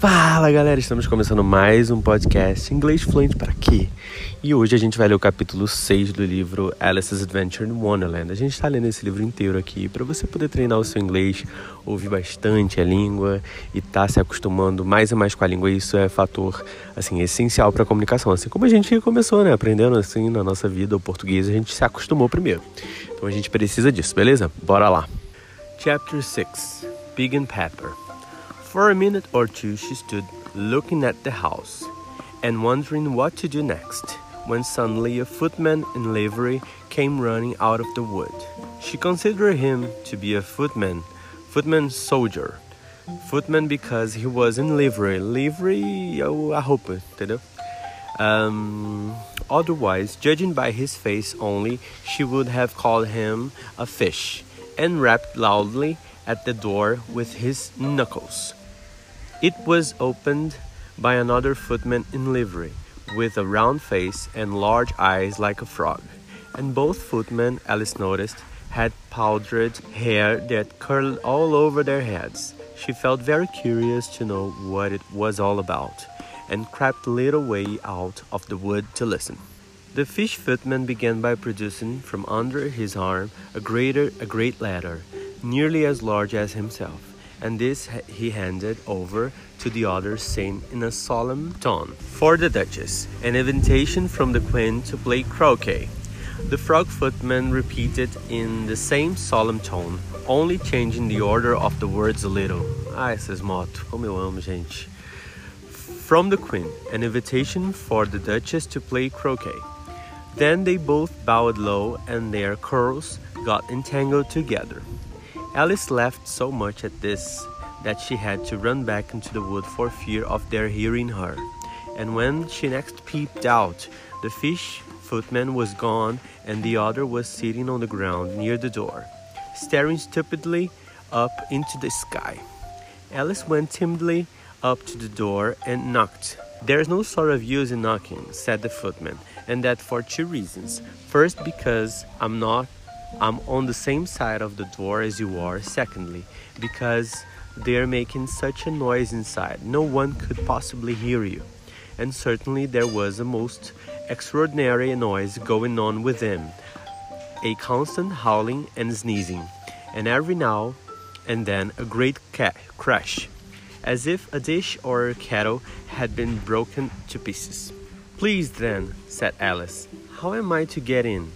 Fala galera, estamos começando mais um podcast Inglês Fluente para quê? E hoje a gente vai ler o capítulo 6 do livro Alice's Adventure in Wonderland. A gente está lendo esse livro inteiro aqui para você poder treinar o seu inglês, ouvir bastante a língua e estar tá se acostumando mais e mais com a língua. Isso é fator assim essencial para a comunicação. Assim como a gente começou, né, aprendendo assim na nossa vida o português, a gente se acostumou primeiro. Então a gente precisa disso, beleza? Bora lá. Chapter 6 Pig and Pepper For a minute or two, she stood looking at the house and wondering what to do next when suddenly a footman in livery came running out of the wood. She considered him to be a footman, footman soldier. Footman because he was in livery. Livery, oh, roupa, entendeu? Um, otherwise, judging by his face only, she would have called him a fish and rapped loudly at the door with his knuckles. It was opened by another footman in livery, with a round face and large eyes like a frog. And both footmen, Alice noticed, had powdered hair that curled all over their heads. She felt very curious to know what it was all about, and crept a little way out of the wood to listen. The fish footman began by producing from under his arm a greater a great ladder, nearly as large as himself and this he handed over to the others, saying in a solemn tone, For the Duchess, an invitation from the Queen to play croquet. The frog footman repeated in the same solemn tone, only changing the order of the words a little. Ah, esses motos, como eu amo, gente. From the Queen, an invitation for the Duchess to play croquet. Then they both bowed low, and their curls got entangled together. Alice laughed so much at this that she had to run back into the wood for fear of their hearing her. And when she next peeped out, the fish footman was gone and the other was sitting on the ground near the door, staring stupidly up into the sky. Alice went timidly up to the door and knocked. There's no sort of use in knocking, said the footman, and that for two reasons. First, because I'm not I'm on the same side of the door as you are, secondly, because they're making such a noise inside, no one could possibly hear you. And certainly there was a most extraordinary noise going on within a constant howling and sneezing, and every now and then a great ca- crash, as if a dish or a kettle had been broken to pieces. Please, then, said Alice, how am I to get in?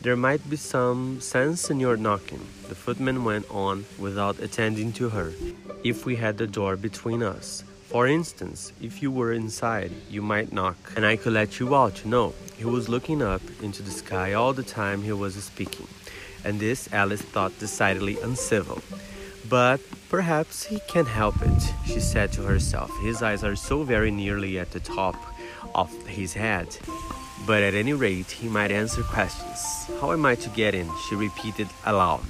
There might be some sense in your knocking, the footman went on without attending to her, if we had the door between us. For instance, if you were inside, you might knock, and I could let you out, you know. He was looking up into the sky all the time he was speaking, and this Alice thought decidedly uncivil. But perhaps he can help it, she said to herself. His eyes are so very nearly at the top of his head. But at any rate, he might answer questions. How am I to get in? she repeated aloud.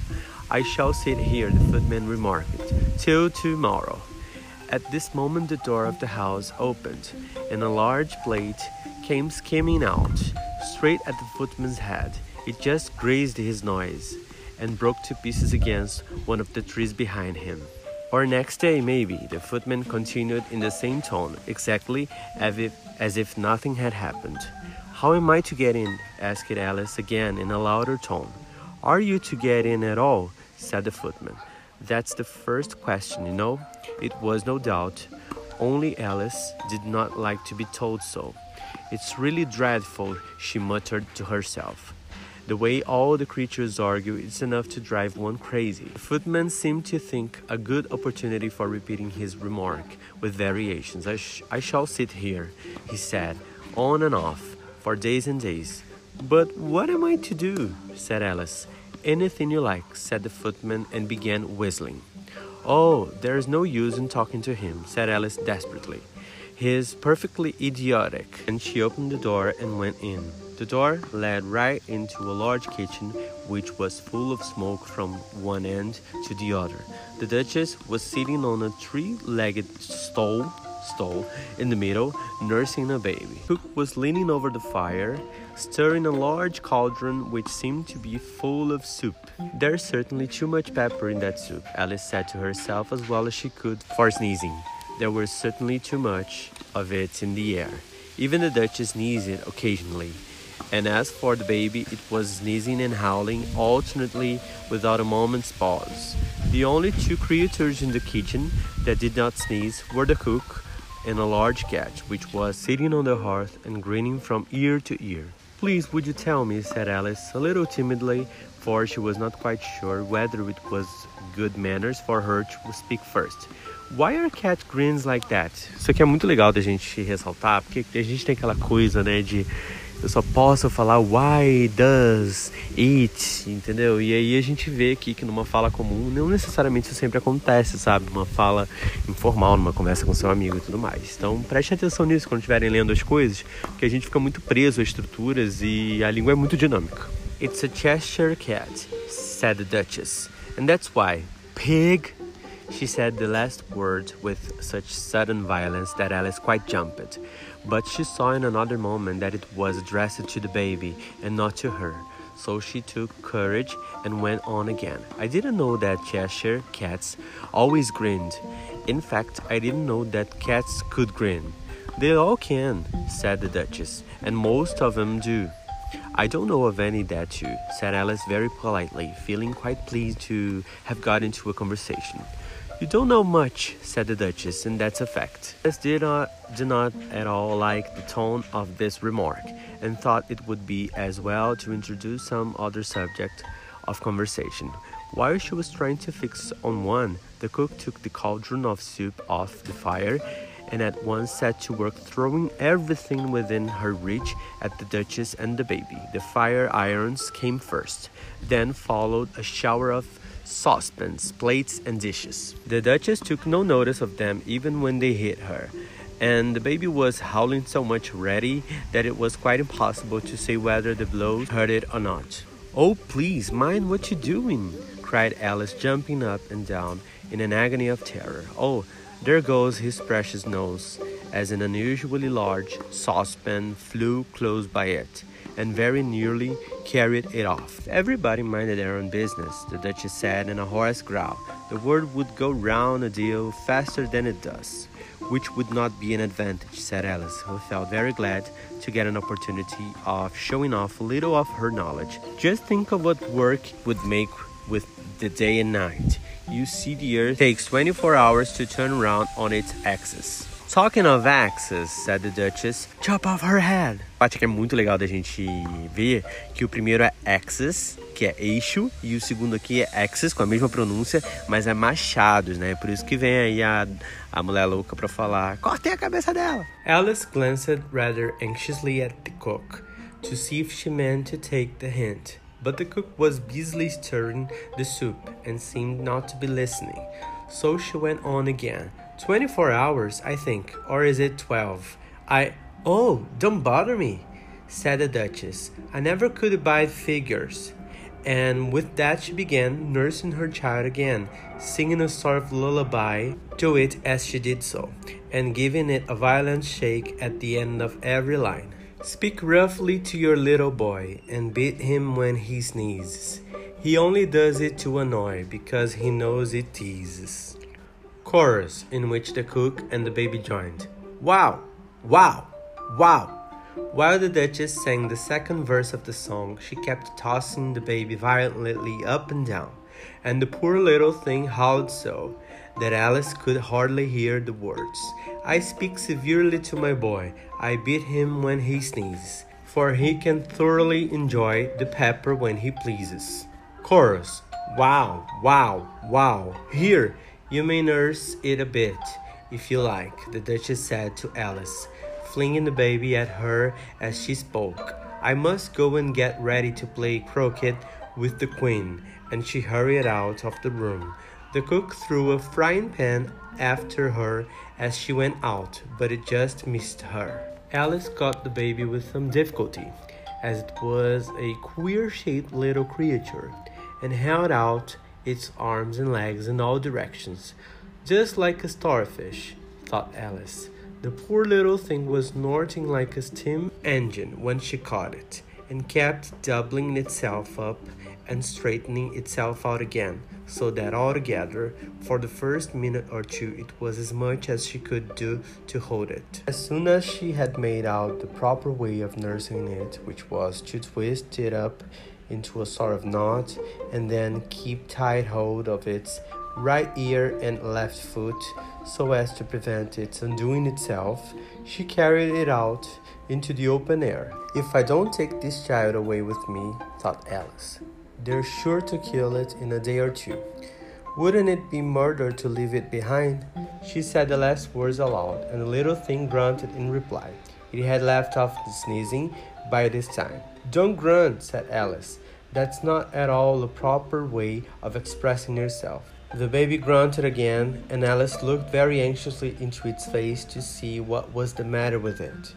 I shall sit here, the footman remarked, till tomorrow. At this moment, the door of the house opened, and a large plate came skimming out, straight at the footman's head. It just grazed his nose and broke to pieces against one of the trees behind him. Or next day, maybe, the footman continued in the same tone, exactly as if, as if nothing had happened. How am I to get in? asked Alice again in a louder tone. Are you to get in at all? said the footman. That's the first question, you know. It was no doubt. Only Alice did not like to be told so. It's really dreadful, she muttered to herself. The way all the creatures argue is enough to drive one crazy. The footman seemed to think a good opportunity for repeating his remark with variations. I, sh- I shall sit here, he said, on and off for days and days. But what am I to do? said Alice. Anything you like, said the footman and began whistling. Oh, there's no use in talking to him, said Alice desperately. He is perfectly idiotic. And she opened the door and went in. The door led right into a large kitchen which was full of smoke from one end to the other. The Duchess was sitting on a three legged stool stall in the middle, nursing a baby. Cook was leaning over the fire, stirring a large cauldron which seemed to be full of soup. There's certainly too much pepper in that soup, Alice said to herself as well as she could for sneezing. There was certainly too much of it in the air. Even the Duchess sneezed occasionally. And as for the baby, it was sneezing and howling alternately without a moment's pause. The only two creatures in the kitchen that did not sneeze were the cook and a large cat, which was sitting on the hearth and grinning from ear to ear. Please, would you tell me? said Alice, a little timidly, for she was not quite sure whether it was good manners for her to speak first. Why are cat grins like that? Isso aqui é muito legal da gente ressaltar, porque a gente tem aquela coisa, né, de eu só posso falar why does it, entendeu? E aí a gente vê aqui que numa fala comum não necessariamente isso sempre acontece, sabe? Uma fala informal, numa conversa com seu amigo e tudo mais. Então preste atenção nisso quando estiverem lendo as coisas, porque a gente fica muito preso a estruturas e a língua é muito dinâmica. It's a Cheshire cat, said the Duchess, and that's why. Pig! She said the last word with such sudden violence that Alice quite jumped. But she saw in another moment that it was addressed to the baby and not to her. So she took courage and went on again. I didn't know that Cheshire cats always grinned. In fact, I didn't know that cats could grin. They all can, said the Duchess, and most of them do. I don't know of any that do, said Alice very politely, feeling quite pleased to have got into a conversation. You don't know much, said the Duchess, and that's a fact. Did not, did not at all like the tone of this remark, and thought it would be as well to introduce some other subject of conversation. While she was trying to fix on one, the cook took the cauldron of soup off the fire and at once set to work throwing everything within her reach at the Duchess and the baby. The fire irons came first, then followed a shower of saucepans, plates, and dishes. The Duchess took no notice of them even when they hit her, and the baby was howling so much already that it was quite impossible to say whether the blows hurt it or not. Oh, please, mind what you're doing, cried Alice, jumping up and down in an agony of terror. Oh, there goes his precious nose, as an unusually large saucepan flew close by it and very nearly carried it off. Everybody minded their own business, the Duchess said in a hoarse growl. The word would go round a deal faster than it does, which would not be an advantage, said Alice, who felt very glad to get an opportunity of showing off a little of her knowledge. Just think of what work would make with the day and night. You see, the Earth takes 24 hours to turn around on its axis. Talking of axes, said the Duchess, chop off her head. Parte que é muito legal da gente ver que o primeiro é axis, que é eixo, e o segundo aqui é axis, com a mesma pronúncia, mas é machados, né? Por isso que vem aí a, a mulher louca pra falar, cortem a cabeça dela. Alice glanced rather anxiously at the cook to see if she meant to take the hint. But the cook was busily stirring the soup and seemed not to be listening. So she went on again. 24 hours, I think, or is it 12? I. Oh, don't bother me, said the Duchess. I never could abide figures. And with that, she began nursing her child again, singing a sort of lullaby to it as she did so, and giving it a violent shake at the end of every line. Speak roughly to your little boy and beat him when he sneezes. He only does it to annoy because he knows it teases. Chorus in which the cook and the baby joined. Wow! Wow! Wow! While the Duchess sang the second verse of the song, she kept tossing the baby violently up and down, and the poor little thing howled so that Alice could hardly hear the words. I speak severely to my boy. I beat him when he sneezes, for he can thoroughly enjoy the pepper when he pleases. Chorus. Wow, wow, wow. Here, you may nurse it a bit, if you like, the Duchess said to Alice, flinging the baby at her as she spoke. I must go and get ready to play croquet with the Queen, and she hurried out of the room. The cook threw a frying pan after her as she went out, but it just missed her. Alice caught the baby with some difficulty, as it was a queer shaped little creature, and held out its arms and legs in all directions, just like a starfish, thought Alice. The poor little thing was snorting like a steam engine when she caught it, and kept doubling itself up and straightening itself out again, so that altogether, for the first minute or two, it was as much as she could do to hold it. As soon as she had made out the proper way of nursing it, which was to twist it up into a sort of knot and then keep tight hold of its right ear and left foot so as to prevent its undoing itself, she carried it out into the open air. If I don't take this child away with me, thought Alice, they're sure to kill it in a day or two. Wouldn't it be murder to leave it behind? She said the last words aloud, and the little thing grunted in reply. It had left off the sneezing by this time. Don't grunt, said Alice. That's not at all the proper way of expressing yourself. The baby grunted again, and Alice looked very anxiously into its face to see what was the matter with it.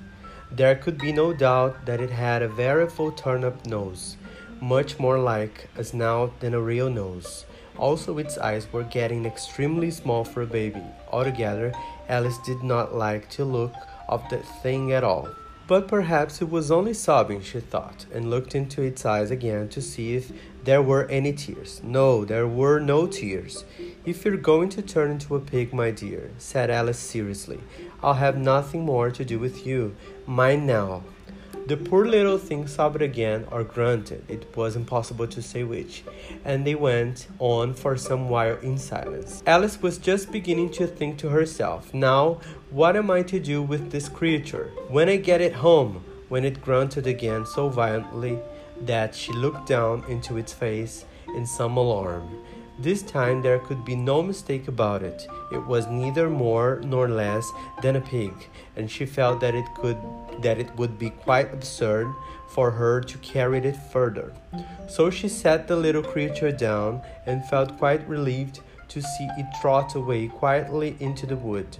There could be no doubt that it had a very full turn up nose, much more like a snout than a real nose. Also, its eyes were getting extremely small for a baby. Altogether, Alice did not like the look of the thing at all. But perhaps it was only sobbing, she thought, and looked into its eyes again to see if there were any tears. No, there were no tears. If you're going to turn into a pig, my dear, said Alice seriously, I'll have nothing more to do with you. Mind now. The poor little thing sobbed again or grunted, it was impossible to say which, and they went on for some while in silence. Alice was just beginning to think to herself, Now, what am I to do with this creature? When I get it home, when it grunted again so violently that she looked down into its face in some alarm. This time there could be no mistake about it. It was neither more nor less than a pig, and she felt that it could that it would be quite absurd for her to carry it further. So she set the little creature down and felt quite relieved to see it trot away quietly into the wood.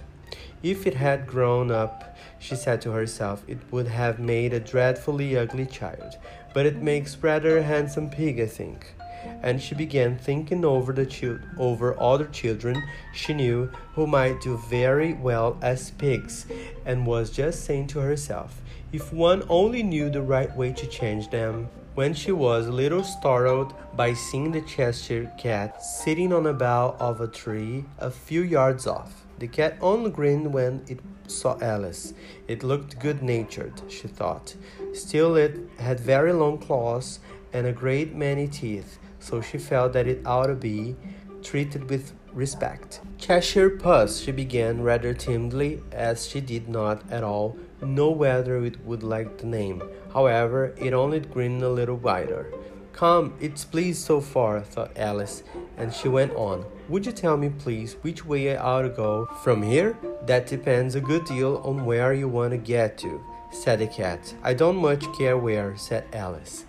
If it had grown up, she said to herself, it would have made a dreadfully ugly child, but it makes rather a handsome pig, I think and she began thinking over the chil- over other children she knew who might do very well as pigs, and was just saying to herself, if one only knew the right way to change them. When she was a little startled by seeing the Cheshire cat sitting on a bough of a tree a few yards off. The cat only grinned when it saw Alice. It looked good natured, she thought. Still, it had very long claws and a great many teeth so she felt that it ought to be treated with respect. Cheshire Puss, she began rather timidly, as she did not at all know whether it would like the name. However, it only grinned a little wider. Come, it's pleased so far, thought Alice, and she went on. Would you tell me, please, which way I ought to go? From here? That depends a good deal on where you want to get to, said the cat. I don't much care where, said Alice.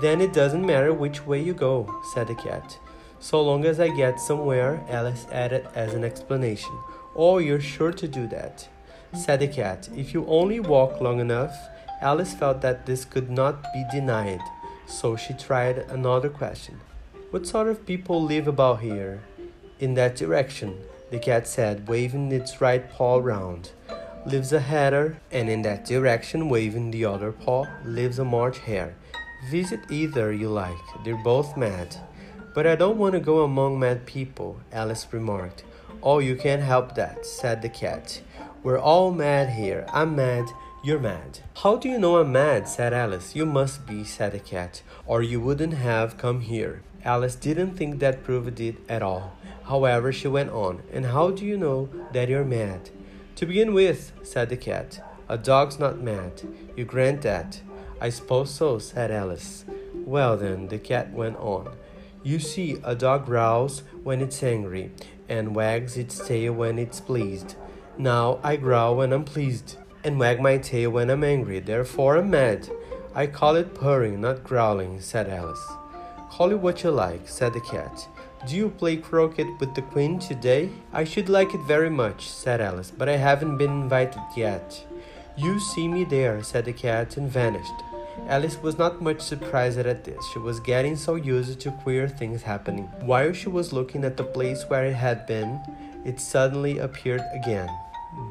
Then it doesn't matter which way you go, said the cat. So long as I get somewhere, Alice added as an explanation. Oh, you're sure to do that, said the cat. If you only walk long enough, Alice felt that this could not be denied, so she tried another question. What sort of people live about here? In that direction, the cat said, waving its right paw round, lives a hatter, and in that direction, waving the other paw, lives a March hare. Visit either you like, they're both mad. But I don't want to go among mad people, Alice remarked. Oh, you can't help that, said the cat. We're all mad here. I'm mad, you're mad. How do you know I'm mad? said Alice. You must be, said the cat, or you wouldn't have come here. Alice didn't think that proved it at all. However, she went on. And how do you know that you're mad? To begin with, said the cat, a dog's not mad. You grant that. I suppose so, said Alice. Well, then, the cat went on. You see, a dog growls when it's angry and wags its tail when it's pleased. Now I growl when I'm pleased and wag my tail when I'm angry. Therefore, I'm mad. I call it purring, not growling, said Alice. Call it what you like, said the cat. Do you play croquet with the queen today? I should like it very much, said Alice, but I haven't been invited yet. You see me there, said the cat and vanished. Alice was not much surprised at this. She was getting so used to queer things happening. While she was looking at the place where it had been, it suddenly appeared again.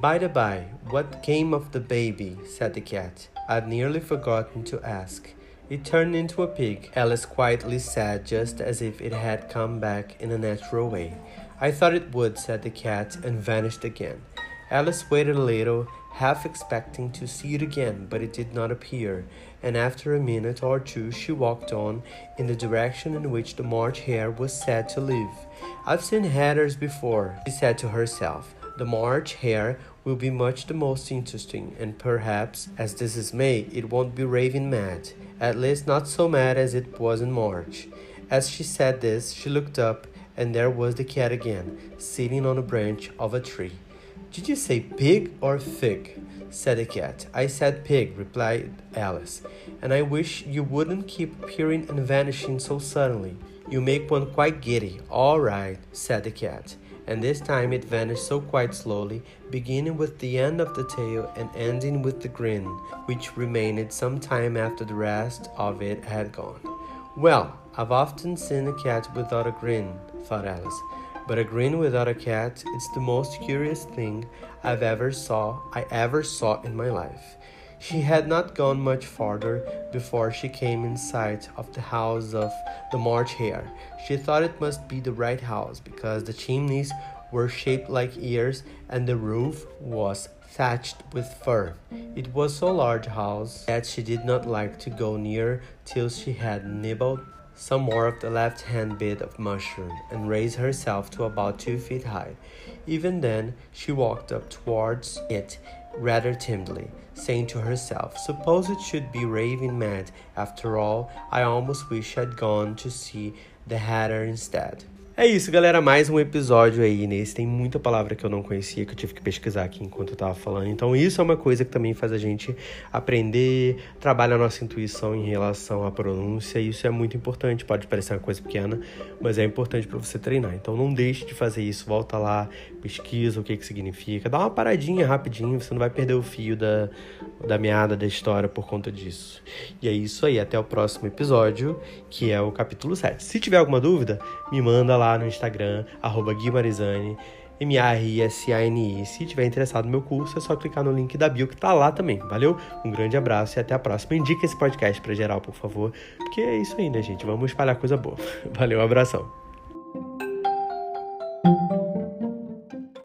By the by, what came of the baby? said the cat. I'd nearly forgotten to ask. It turned into a pig, Alice quietly said, just as if it had come back in a natural way. I thought it would, said the cat, and vanished again. Alice waited a little, half expecting to see it again, but it did not appear, and after a minute or two she walked on in the direction in which the March Hare was said to live. I've seen hatters before, she said to herself. The March Hare will be much the most interesting, and perhaps, as this is May, it won't be raving mad, at least not so mad as it was in March. As she said this, she looked up, and there was the cat again, sitting on a branch of a tree. Did you say pig or fig? said the cat. I said pig, replied Alice, and I wish you wouldn't keep appearing and vanishing so suddenly. You make one quite giddy. All right, said the cat and this time it vanished so quite slowly, beginning with the end of the tail and ending with the grin, which remained some time after the rest of it had gone. Well, I've often seen a cat without a grin, thought Alice, but a grin without a cat it's the most curious thing I've ever saw I ever saw in my life. She had not gone much farther before she came in sight of the house of the March Hare. She thought it must be the right house because the chimneys were shaped like ears and the roof was thatched with fur. It was so large a house that she did not like to go near till she had nibbled some more of the left hand bit of mushroom and raised herself to about two feet high. Even then, she walked up towards it rather timidly, saying to herself, Suppose it should be raving mad. After all, I almost wish I'd gone to see the Hatter instead. É isso, galera. Mais um episódio aí nesse. Tem muita palavra que eu não conhecia, que eu tive que pesquisar aqui enquanto eu tava falando. Então, isso é uma coisa que também faz a gente aprender, trabalha a nossa intuição em relação à pronúncia. Isso é muito importante. Pode parecer uma coisa pequena, mas é importante para você treinar. Então, não deixe de fazer isso. Volta lá, pesquisa o que, que significa. Dá uma paradinha rapidinho, você não vai perder o fio da, da meada da história por conta disso. E é isso aí. Até o próximo episódio, que é o capítulo 7. Se tiver alguma dúvida, me manda lá lá no Instagram, arroba Guimarizani, M-A-R-I-S-A-N-I. Se tiver interessado no meu curso, é só clicar no link da bio que tá lá também. Valeu? Um grande abraço e até a próxima. Indica esse podcast pra geral, por favor. Porque é isso aí, né, gente? Vamos espalhar coisa boa. Valeu, um abração.